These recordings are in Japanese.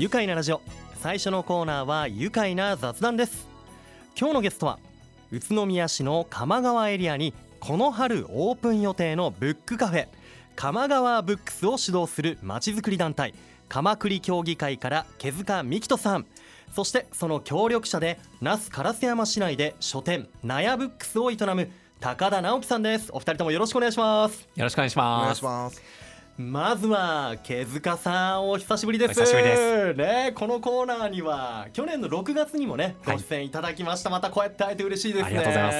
愉快なラジオ。最初のコーナーは愉快な雑談です。今日のゲストは宇都宮市の鎌川エリアにこの春オープン予定のブックカフェ鎌川ブックスを主導するまちづくり団体鎌栗協議会から毛塚美希人さん。そしてその協力者で那須烏山市内で書店納屋ブックスを営む高田直樹さんです。お二人ともよろしくお願いします。よろしくお願いしお願ます。まずは毛塚さんお久しぶりです。お久しぶりです。ねこのコーナーには去年の6月にもねごはい。出演いただきました、またこうやって会えて嬉しいですね。ありがとうございます。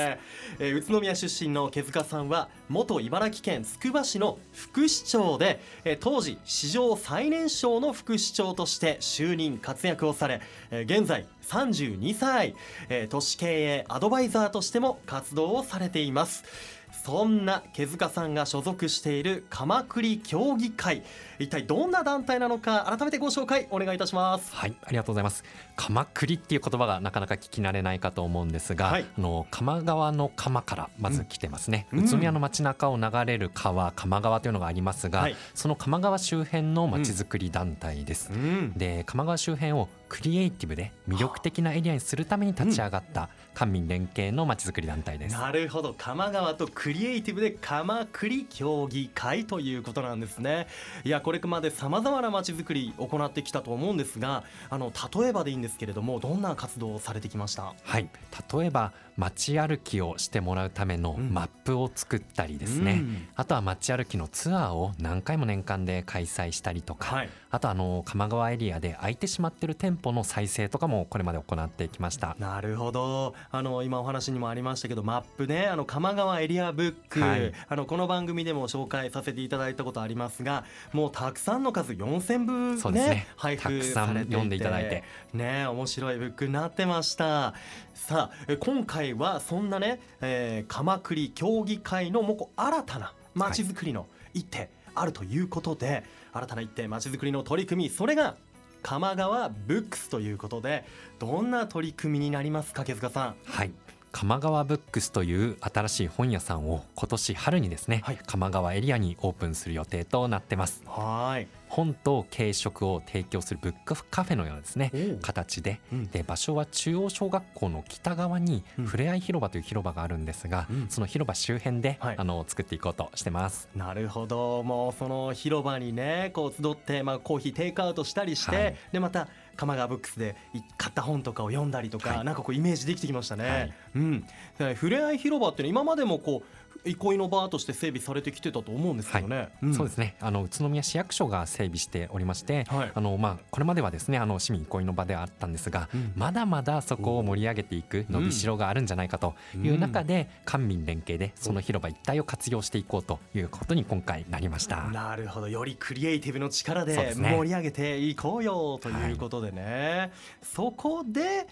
えー宇都宮出身の毛塚さんは元茨城県つくば市の副市長で、えー当時史上最年少の副市長として就任活躍をされ、えー現在32歳、えー都市経営アドバイザーとしても活動をされていますそんな毛塚さんが所属している鎌栗協議会一体どんな団体なのか改めてご紹介お願いいたしますはい、ありがとうございます。鎌栗っていう言葉がなかなか聞き慣れないかと思うんですが、はい。あの鎌川の鎌からまず来てますね。うん。宇都宮の街中を流れる川、鎌川というのがありますが、はい。その鎌川周辺の街づくり団体です。ん。で鎌川周辺をクリエイティブで魅力的なエリアにするために立ち上がった官民連携の街づくり団体です。なるほど。鎌川とクリエイティブで鎌栗協議会ということなんですね。いやこれまでさまざまな街づくり行ってきたと思うんですがあの例えばでいいんですけれどもどんな活動をされてきました？はい、例えば街歩きをしてもらうためのうん。マップを作ったりですね、うん。あとは街歩きのツアーを何回も年間で開催したりとか、はい。あとあの鎌川エリアで空いてしまっている店舗の再生とかもこれまで行ってきました。なるほど。あの今お話にもありましたけどマップねあの鎌川エリアブック、はい。あのこの番組でも紹介させていただいたことありますがもうたくさんの数4000部ねそうですね。配布されていて読んでいただいて。ね面白いブックになってました。さあえ今回はそんなね、えー、鎌栗協議会のもう新たなまちづくりの一手あるということで、新たな一手まちづくりの取り組みそれが鎌川ブックスということでどんな取り組みになりますか毛塚さん？はい。鎌川ブックスという新しい本屋さんを今年春にですね、はい。鎌川エリアにオープンする予定となってます。はーい本と軽食を提供するブックカフェのようなですね形で。うん。で場所は中央小学校の北側にうん。ふれあい広場という広場があるんですが、うん。その広場周辺で、はい。あの作っていこうとしてます。なるほど。もうその広場にねこう集って、まあ、コーヒーテイクアウトしたりして、はい。でまた鎌川ブックスでい買った本とかを読んだりとか、はい。なんかこうイメージできてきましたね。はい。うん、でふれあい広場って、ね、今までもこう憩いの場として整備されてきてたと思うんですけどね。ん。そうですね。あの宇都宮市役所が整備しておりまして、はい。あのまあ、これまではですねあの市民憩いの場ではあったんですが、うん。まだまだそこを盛り上げていく伸びしろがあるんじゃないかという中で、官民連携でその広場一帯を活用していこうということに今回なりました。なるほど。よりクリエイティブの力で盛り上げていこうよということでね、そこで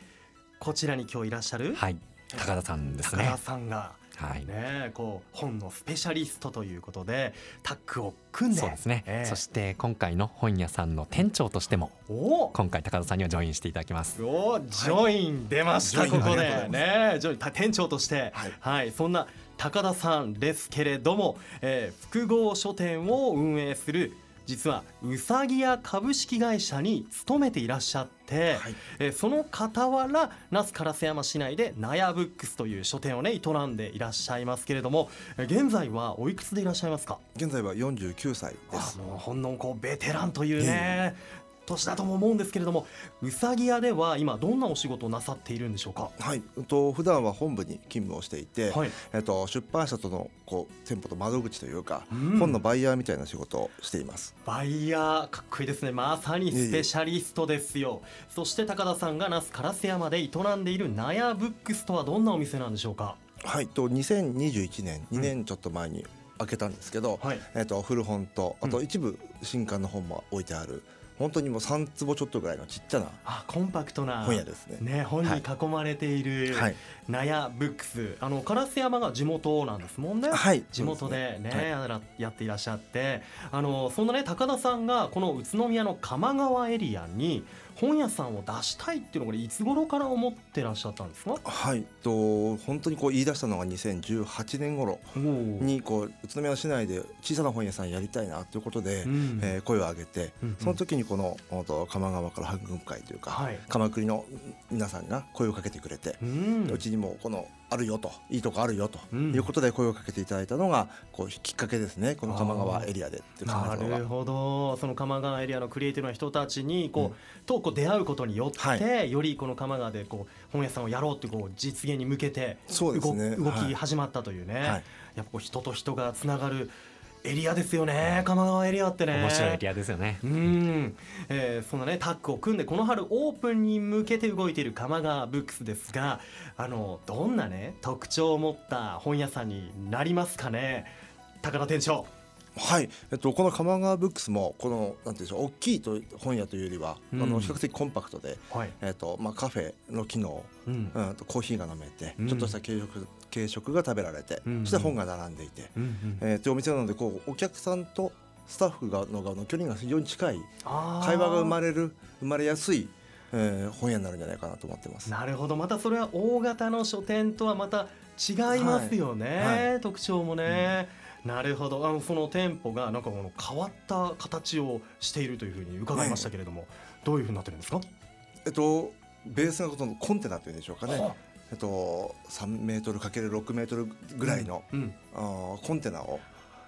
こちらに今日いらっしゃるはい。高田さんですね。高田。さんがはい。ねこう本のスペシャリストということでタッグを組んでそうですね、ええ。そして今回の本屋さんの店長としてもお！今回高田さんにはジョインしていただきます。おジョイン出ました、ジョインここで。ねジョインた店長として。ははいい、そんな高田さんですけれども、えー複合書店を運営する実はうさぎ屋株式会社に勤めていらっしゃって、はい。えーその傍ら那須烏山市内で納屋ブックスという書店をね営んでいらっしゃいますけれどもえー現在はおいくつでいらっしゃいますか？現在は49歳であす。もうほんのこうベテランというね年だとも思うんですけれどもうさぎ屋では今どんなお仕事をなさっているんでしょうか？はい、うんと普段は本部に勤務をしていて、はい。えっと出版社とのこう店舗と窓口というか、うん。本のバイヤーみたいな仕事をしています。バイヤーかっこいいですね。まさにスペシャリストですよ。そして高田さんが那須烏山で営んでいる納屋ブックスとはどんなお店なんでしょうか？はい、と2021年2年ちょっと前に開けたんですけど、はい。えっと古本とあうん。と一部新刊の本も置いてある、本当にもう3坪ちょっとぐらいのちっちゃなあコンパクトな本屋ですね。ね本に囲まれているはい、納屋ブックス。あの烏山が地元なんですもんね。はい、地元でねそうすはい。やっていらっしゃって。あのそんなね高田さんがこの宇都宮の鎌川エリアに本屋さんを出したいっていうのをこれいつ頃から思ってらっしゃったんですか？はい、と本当にこう言い出したのが2018年頃にこう宇都宮市内で小さな本屋さんやりたいなということで、うん。えー声を上げて、うんうん。その時にこの鎌川から半軍会というか、はい。鎌倉の皆さんが声をかけてくれて、ううんちにもこのあるよといいとこあるよとうん。いうことで声をかけていただいたのがこうきっかけですねこの鎌川エリアでっていう考えなるほど。その鎌川エリアのクリエイティブな人たちにこう、とこう出会うことによって、はい。よりこの鎌川でこう本屋さんをやろうってこう実現に向けて動そうですね。動はいき始まったというね、はい。やっぱこう人と人がつながるエリアですよね。鎌川エリアってね。面白いエリアですよね。うん、えーそんなねタッグを組んでこの春オープンに向けて動いている鎌川ブックスですがあのどんなね特徴を持った本屋さんになりますかね。高田店長。はい、えっと、この鎌川ブックスもこのなんていうんでしょう大きいと本屋というよりは、うん。あの比較的コンパクトで、はい、えっとまあ、カフェの機能、うん。うん、とコーヒーが飲めて、うん。ちょっとした軽食軽食が食べられて、うんそして本が並んでいて、うんうん。えー、というお店なのでこうお客さんとスタッフがの側の距離が非常に近い会話が生まれる生まれやすい、えー本屋になるんじゃないかなと思ってます。なるほど。またそれは大型の書店とはまた違いますよね、はい。は特徴もね、なるほど。あのその店舗がなんかこの変わった形をしているというふうに伺いましたけれども、どういうふうになってるんですか、えっとベースがこのコンテナというんでしょうかね。は。えっと3メートルかける6メートルぐらいの、うん、あーコンテナを。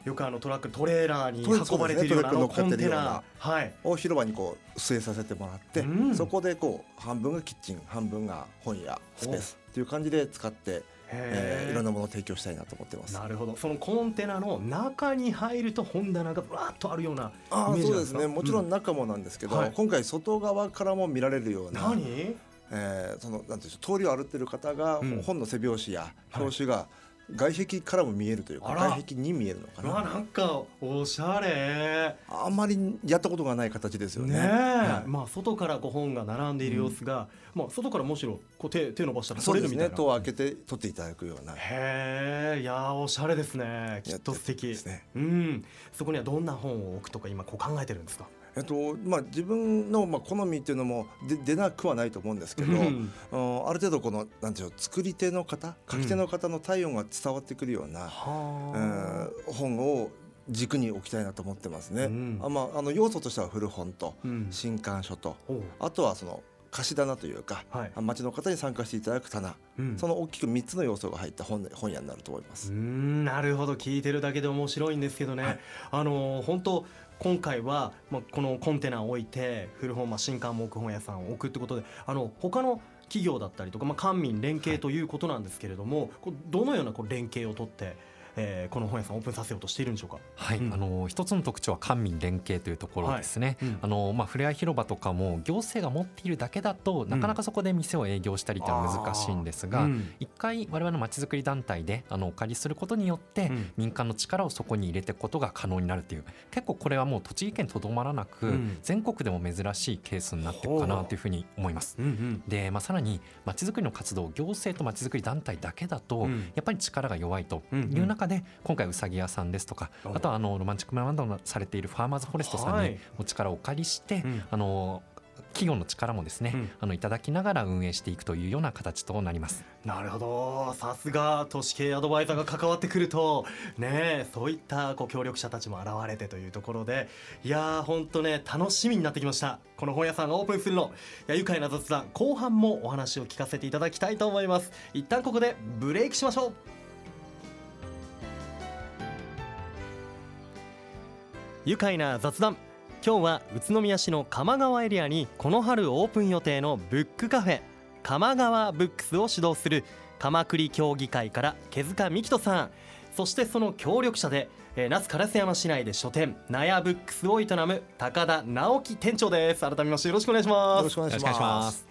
よくあのトラックトレーラーに運ばれているようなねコンテナはい。を広場にこう据えさせてもらって、うん。そこでこう半分がキッチン半分が本屋スペースっていう感じで使って、えーいろんなものを提供したいなと思ってます。なるほど。そのコンテナの中に入ると本棚がぶわっとあるようなあーそうですイメージなんですか？ね。もちろうん。中もなんですけど、はい。今回外側からも見られるような、何？えーそのなんていう通りを歩ってる方が、うん。本の背表紙やはい。表紙が外壁からも見えるというか、外壁に見えるのかな。なんかおしゃれ。あんまりやったことがない形ですよね。はい。まあ外からこう本が並んでいる様子が、まあ外からむしろこう手手伸ばしたら取れるみたいな。戸を開けて取っていただくような。へえいやーおしゃれですね。きっと素敵。ですね。うん。そこにはどんな本を置くとか今こう考えてるんですか？えっとまあ、自分の、まあ、好みっていうのもで出なくはないと思うんですけど、うん。うんある程度このなんていうの作り手の方書き手の方の体温が伝わってくるような、はうん本を軸に置きたいなと思ってますね。うん。あまあ、あの要素としては古本とあ、うん、新刊書とあとはその貸し棚というか、はい。町の方に参加していただく棚、うん。その大きく3つの要素が入った本本屋になると思いまうす。んなるほど。聞いてるだけで面白いんですけどね、はい。あのー本当今回は、まあ、このコンテナを置いて古本、まあ、新刊木本屋さんを置くってことであの他の企業だったりとか、まあ、官民連携ということなんですけれども、こうどのようなこう連携をとって、えーこの本屋さんをオープンさせようとしているんでしょうか？はい、うん。あの一つの特徴は官民連携というところですね。うんあのまあ、ふれあい広場とかも行政が持っているだけだと、なかなかそこで店を営業したりっていうのは難しいんですが、うん。一回我々のまちづくり団体であのお借りすることによって、うん。民間の力をそこに入れていくことが可能になるという結構これはもう栃木県とどまらなく、うん。全国でも珍しいケースになっていくかなというふうに思います。うんうんで、まあ、さらにまちづくりの活動行政とまちづくり団体だけだと、うん。やっぱり力が弱いという中で、今回うさぎ屋さんですとか、おあとはあのロマンチックマンドされているファーマーズフォレストさんはい。にお力をお借りして、うん。あの企業の力もですね、うん。あのいただきながら運営していくというような形となります。なるほど。さすが都市系アドバイザーが関わってくるとねえそういったこう協力者たちも現れてというところでいやーほんとね楽しみになってきました。この本屋さんがオープンするの。いや愉快な雑談後半もお話を聞かせていただきたいと思います。一旦ここでブレイクしましょう愉快な雑談。今日は宇都宮市の鎌川エリアにこの春オープン予定のブックカフェ鎌川ブックスを指導する鎌栗協議会から毛塚美希人さん。そしてその協力者で、えー、那須烏山市内で書店納屋ブックスを営む高田直樹店長です。改めましてよろしくお願いします。よろしくお願いします。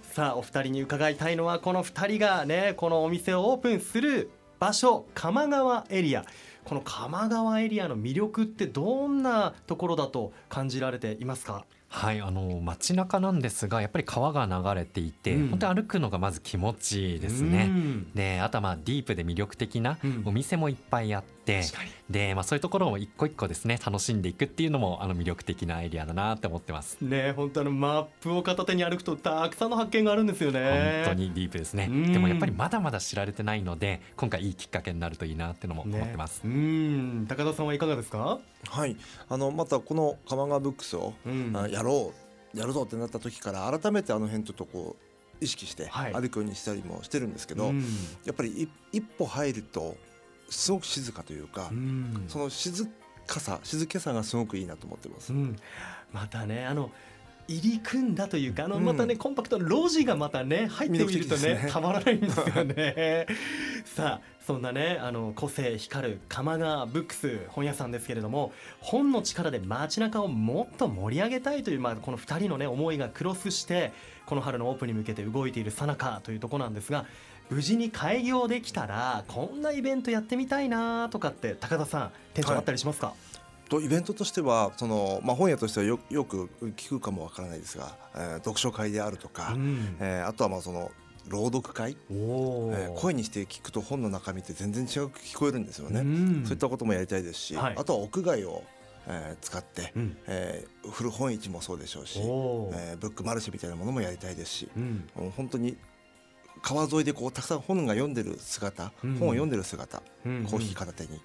さあお二人に伺いたいのはこの二人がねこのお店をオープンする場所鎌川エリアこの鎌川エリアの魅力ってどんなところだと感じられていますか？はい、あの街中なんですがやっぱり川が流れていて、うん。本当に歩くのがまず気持ちいいですね。うん。であとはまあディープで魅力的なうん。お店もいっぱいあって、確かに。で、まあ、そういうところを一個一個ですね楽しんでいくっていうのもあの魅力的なエリアだなって思ってます。ね本当あのマップを片手に歩くとたくさんの発見があるんですよね。本当にディープですね。うん。でもやっぱりまだまだ知られてないので今回いいきっかけになるといいなってのも思ってます、ね、うん。高田さんはいかがですか？はい。あのまたこの鎌川ブックスを、うん。あやろうやるぞってなった時から改めてあの辺ちょっとこう意識してはい。歩くようにしたりもしてるんですけど、うん。やっぱりい一歩入るとすごく静かというか、うん。その静かさ静けさがすごくいいなと思ってます。うん、またねあの入り組んだというかあのうん。またね、コンパクトな路地がまたね入ってみるとねね。たまらないんですよね。さあそんなねあの個性光る鎌川ブックス本屋さんですけれども本の力で街中をもっと盛り上げたいという、まあ、この2人のね思いがクロスしてこの春のオープンに向けて動いているさなかというところなんですが無事に開業できたらこんなイベントやってみたいなとかって高田さん店長あったりしますか、とイベントとしてはその、まあ、本屋としてはよよく聞くかもわからないですが、えー読書会であるとか、うん。えーあとはまあその朗読会、えー声にして聞くと本の中身って全然違く聞こえるんですよね。うん。そういったこともやりたいですし、はい。あとは屋外を、えー使って、うん。えー古本市もそうでしょうし、えーブックマルシェみたいなものもやりたいですし、うん。本当に川沿いでこうたくさん本が読んでる姿、うん。本を読んでる姿、うんコーヒー片手に。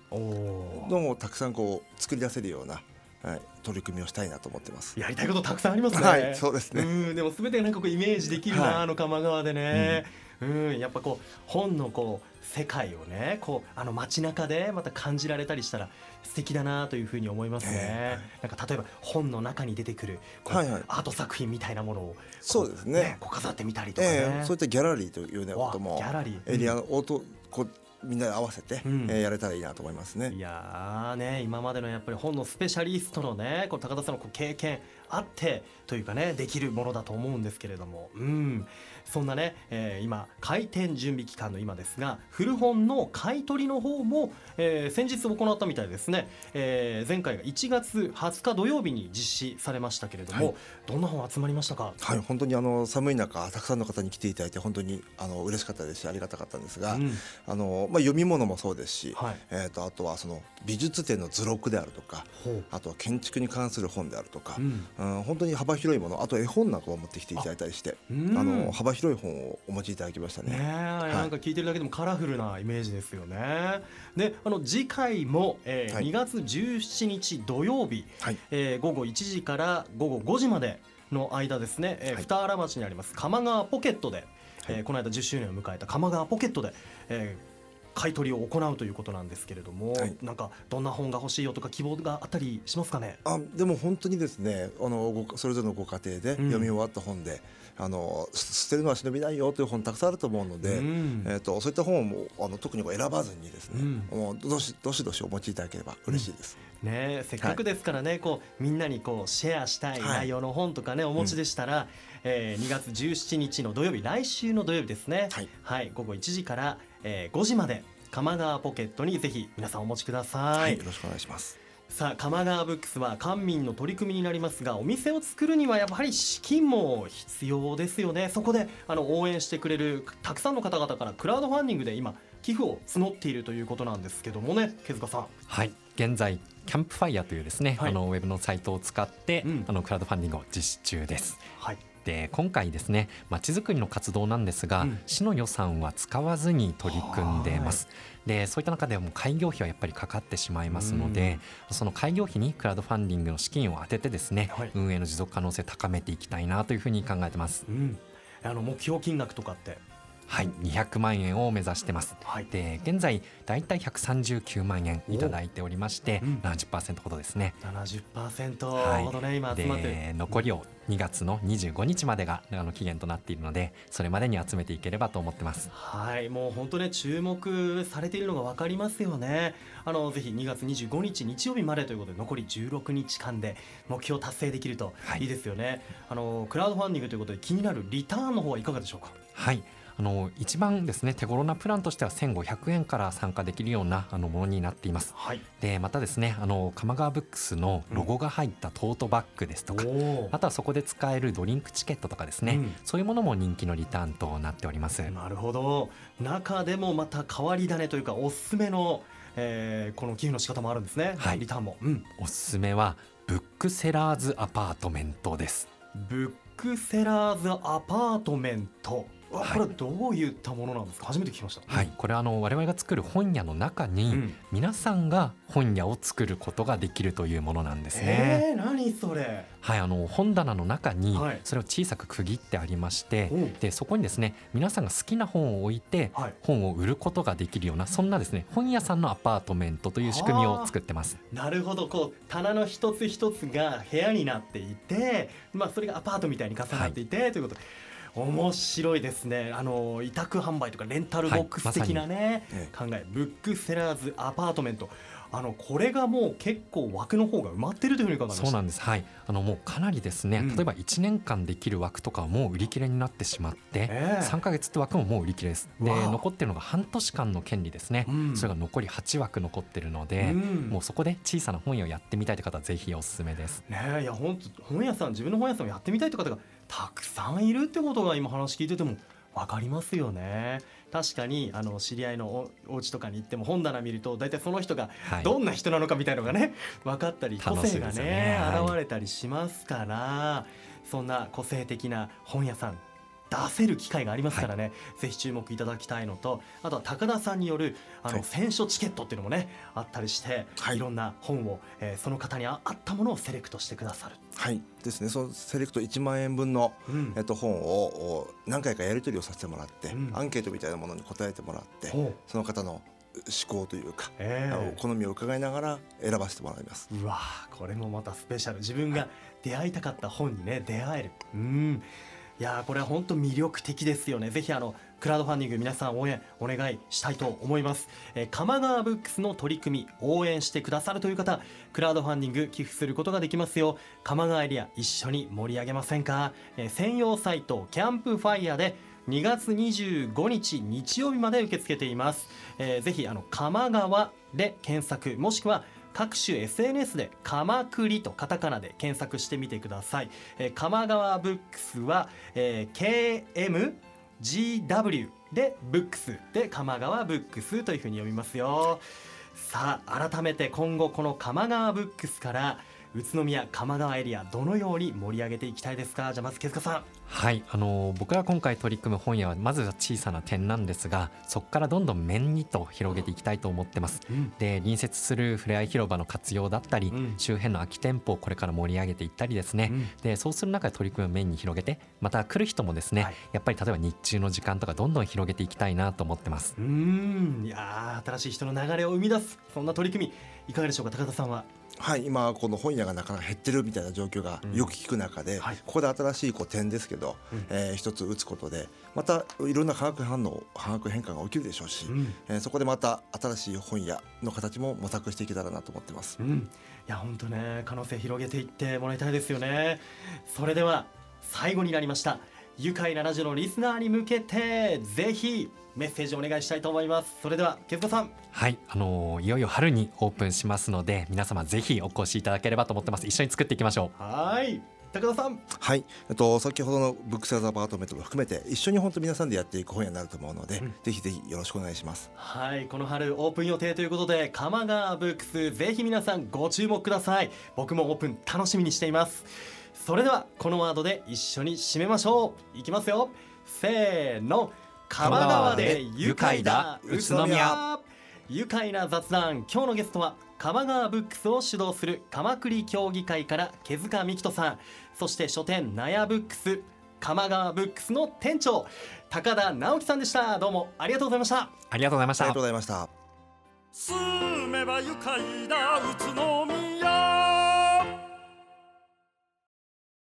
のもたくさんこう作り出せるような、はい、取り組みをしたいなと思ってます。やりたいことたくさんありますね。はい、そうですね。うん、でも全てなんかこうイメージできるな、はいあの鎌川でね。うん、やっぱこう本のこう世界をね、こうあの街中でまた感じられたりしたら素敵だなというふうに思いますね。えなんか例えば本の中に出てくるはいはいアート作品みたいなものをこそうですねこう飾ってみたりとかね。ええそういったギャラリーというようなことわもギャラリーエリアの音こうみんなで合わせて、うん。えーやれたらいいなと思いますね。いやーね今までのやっぱり本のスペシャリストのねこう高田さんのこう経験あってというかねできるものだと思うんですけれども。うんそんなね、えー今開店準備期間の今ですが古本の買い取りの方も、えー先日行ったみたいですね、えー前回が1月20日土曜日に実施されましたけれども、はい。どんな本集まりましたか？はい、本当にあの寒い中たくさんの方に来ていただいて本当にあの嬉しかったですしありがたかったんですが、うん。あのまあ、読み物もそうですし、はい。えー、とあとはその美術展の図録であるとかあとは建築に関する本であるとか、うん。うん、本当に幅広いものあと絵本なんかも持ってきていただいたりしてうん。あの幅広い本をお持ちいただきましたね。ねえ、なんか聞いてるだけでもカラフルなイメージですよね。で、あの次回も、えーはい。2月17日土曜日、はい。えー午後1時から午後5時までの間ですね、えーはい。二原町にあります鎌川ポケットで、えーこの間10周年を迎えた鎌川ポケットで、えー買い取りを行うということなんですけれども、はい。なんかどんな本が欲しいよとか希望があったりしますかね？あでも本当にですねあのごそれぞれのご家庭で読み終わった本で、あのす捨てるのは忍びないよという本たくさんあると思うので、うん。えー、とそういった本をあの特に選ばずにですね、うん。もうどしどしどしお持ちいただければ嬉しいです。ねえせっかくですからね、こうみんなにこうシェアしたいはい内容の本とかね、お持ちでしたら、えー2月17日の土曜日来週の土曜日ですね。はい。午後1時から、えー5時まで鎌川ポケットにぜひ皆さんお持ちください、よろしくお願いします。さあ鎌川ブックスは官民の取り組みになりますがお店を作るにはやはり資金も必要ですよね。そこであの応援してくれるたくさんの方々からクラウドファンディングで今寄付を募っているということなんですけどもね毛塚さん。はい現在キャンプファイヤーというですね、はいあのウェブのサイトを使って、うんあのクラウドファンディングを実施中です。はい。で今回ですねまちづくりの活動なんですが、うん。市の予算は使わずに取り組んでます。でそういった中でも開業費はやっぱりかかってしまいますので、その開業費にクラウドファンディングの資金を当ててですね、はい。運営の持続可能性高めていきたいなというふうに考えてます。うん、あの目標金額とかって、はい、200万円を目指してます。はい。で現在だいたい139万円いただいておりまして、うん。70%ほどですね。70%ほどね、今集まって残りを2月の25日までがあの期限となっているのでそれまでに集めていければと思ってます。はい。もう本当ね注目されているのが分かりますよね。あのぜひ2月25日日曜日までということで残り16日間で目標達成できるとはい。いいですよね、あのクラウドファンディングということで気になるリターンの方はいかがでしょうか？はいあの一番ですね手頃なプランとしては1500円から参加できるようなあのものになっています。はい。でまたですねあの鎌川ブックスのロゴが入ったトートバッグですとか、おあとはそこで使えるドリンクチケットとかですね、うん。そういうものも人気のリターンとなっております。なるほど。中でもまた変わり種というかおすすめの、えーこの寄付の仕方もあるんですね、はい。リターンも、うん、おすすめはブックセラーズアパートメントです。ブックセラーズアパートメントこれはどういったものなんですか？初めて聞きました。はい。これはあの我々が作る本屋の中に、うん、皆さんが本屋を作ることができるというものなんですね。えー、何それ？はい。あの本棚の中にそれを小さく区切ってありまして、はい、でそこにですね皆さんが好きな本を置いて、本を売ることができるようなそんなですね本屋さんのアパートメントという仕組みを作ってます。なるほど。こう棚の一つ一つが部屋になっていて、まあ、それがアパートみたいに重なっていて、はい、ということで。面白いですね。あの委託販売とかレンタルボックス的なね、はい、考え。ブックセラーズアパートメント。あのこれがもう結構枠の方が埋まってるというふうに伺いまそうなんです。はい。あのもうかなりですね、うん、例えば1年間できる枠とかはもう売り切れになってしまって、えー、3か月って枠ももう売り切れです。で残ってるのが半年間の権利ですね、うん、それが残り8枠残ってるので、うん、もうそこで小さな本屋をやってみたいという方はぜひおすすめです。ねいや本当本屋さん自分の本屋さんをやってみたいという方がたくさんいるってことが今話聞いてても分かりますよね。確かにあの知り合いのおお家とかに行っても本棚見ると大体その人がどんな人なのかみたいのがね、分かったり個性がね、ね、現れたりしますから、そんな個性的な本屋さん出せる機会がありますからね、はい、ぜひ注目いただきたいのとあとは高田さんによるあの選書チケットっていうのもねあったりして、はい、いろんな本を、えー、その方に合ったものをセレクトしてくださる。はい。ですね。そのセレクト1万円分の、うん、えっと、本を何回かやり取りをさせてもらって、うん、アンケートみたいなものに答えてもらってその方の思考というか、えー、好みを伺いながら選ばせてもらいます。うわこれもまたスペシャル。自分が出会いたかった本にね出会える。うんいやこれは本当魅力的ですよね。ぜひあのクラウドファンディング皆さん応援お願いしたいと思います、えー、鎌川ブックスの取り組み応援してくださるという方クラウドファンディング寄付することができますよ。鎌川エリア一緒に盛り上げませんか、えー、専用サイトキャンプファイヤーで2月25日日曜日まで受け付けています、えー、ぜひあの鎌川で検索もしくは各種 SNS で「かまくり」とカタカナで検索してみてください。えー、鎌川ブックスは、えー、KMGW でブックスで鎌川ブックスというふうに読みますよ。さあ改めて今後この鎌川ブックスから宇都宮鎌川エリアどのように盛り上げていきたいですか？じゃあまず手塚さん。はい。あの僕が今回取り組む本屋はまずは小さな点なんですがそこからどんどん面にと広げていきたいと思ってます、うん、で隣接するふれあい広場の活用だったり、うん、周辺の空き店舗をこれから盛り上げていったりですね、うん、でそうする中で取り組む面に広げてまた来る人もですね、はい、やっぱり例えば日中の時間とかどんどん広げていきたいなと思ってます。うん。いや新しい人の流れを生み出すそんな取り組みいかがでしょうか？高田さんははい今この本屋がなかなか減ってるみたいな状況がよく聞く中で、ここで新しいこう点ですけど、うん、えー、一つ打つことでまたいろんな化学反応化学変化が起きるでしょうし、うん、えー、そこでまた新しい本屋の形も模索していけたらなと思ってます、うん、いや本当ね可能性広げていってもらいたいですよね。それでは最後になりました愉快なラジオのリスナーに向けてぜひメッセージお願いしたいと思います。それではケズさん。はい。あのー、いよいよ春にオープンしますので皆様ぜひお越しいただければと思ってます。一緒に作っていきましょう。はい。高田さん。はい。えっと先ほどのブックセラーズアパートメントも含めて一緒に本当皆さんでやっていく本屋になると思うので、うん、ぜひぜひよろしくお願いします。はい。この春オープン予定ということで鎌川ブックスぜひ皆さんご注目ください。僕もオープン楽しみにしていますそれではこのワードで一緒に締めましょう。いきますよ。せーの。鎌川で愉快だ。宇都宮。愉快な雑談。今日のゲストは鎌川ブックスを主導する鎌栗協議会から毛塚美希人さん。そして書店納屋ブックス鎌川ブックスの店長高田直樹さんでした。どうもありがとうございましたありがとうございました。ありがとうございました。住めば愉快だ。宇都宮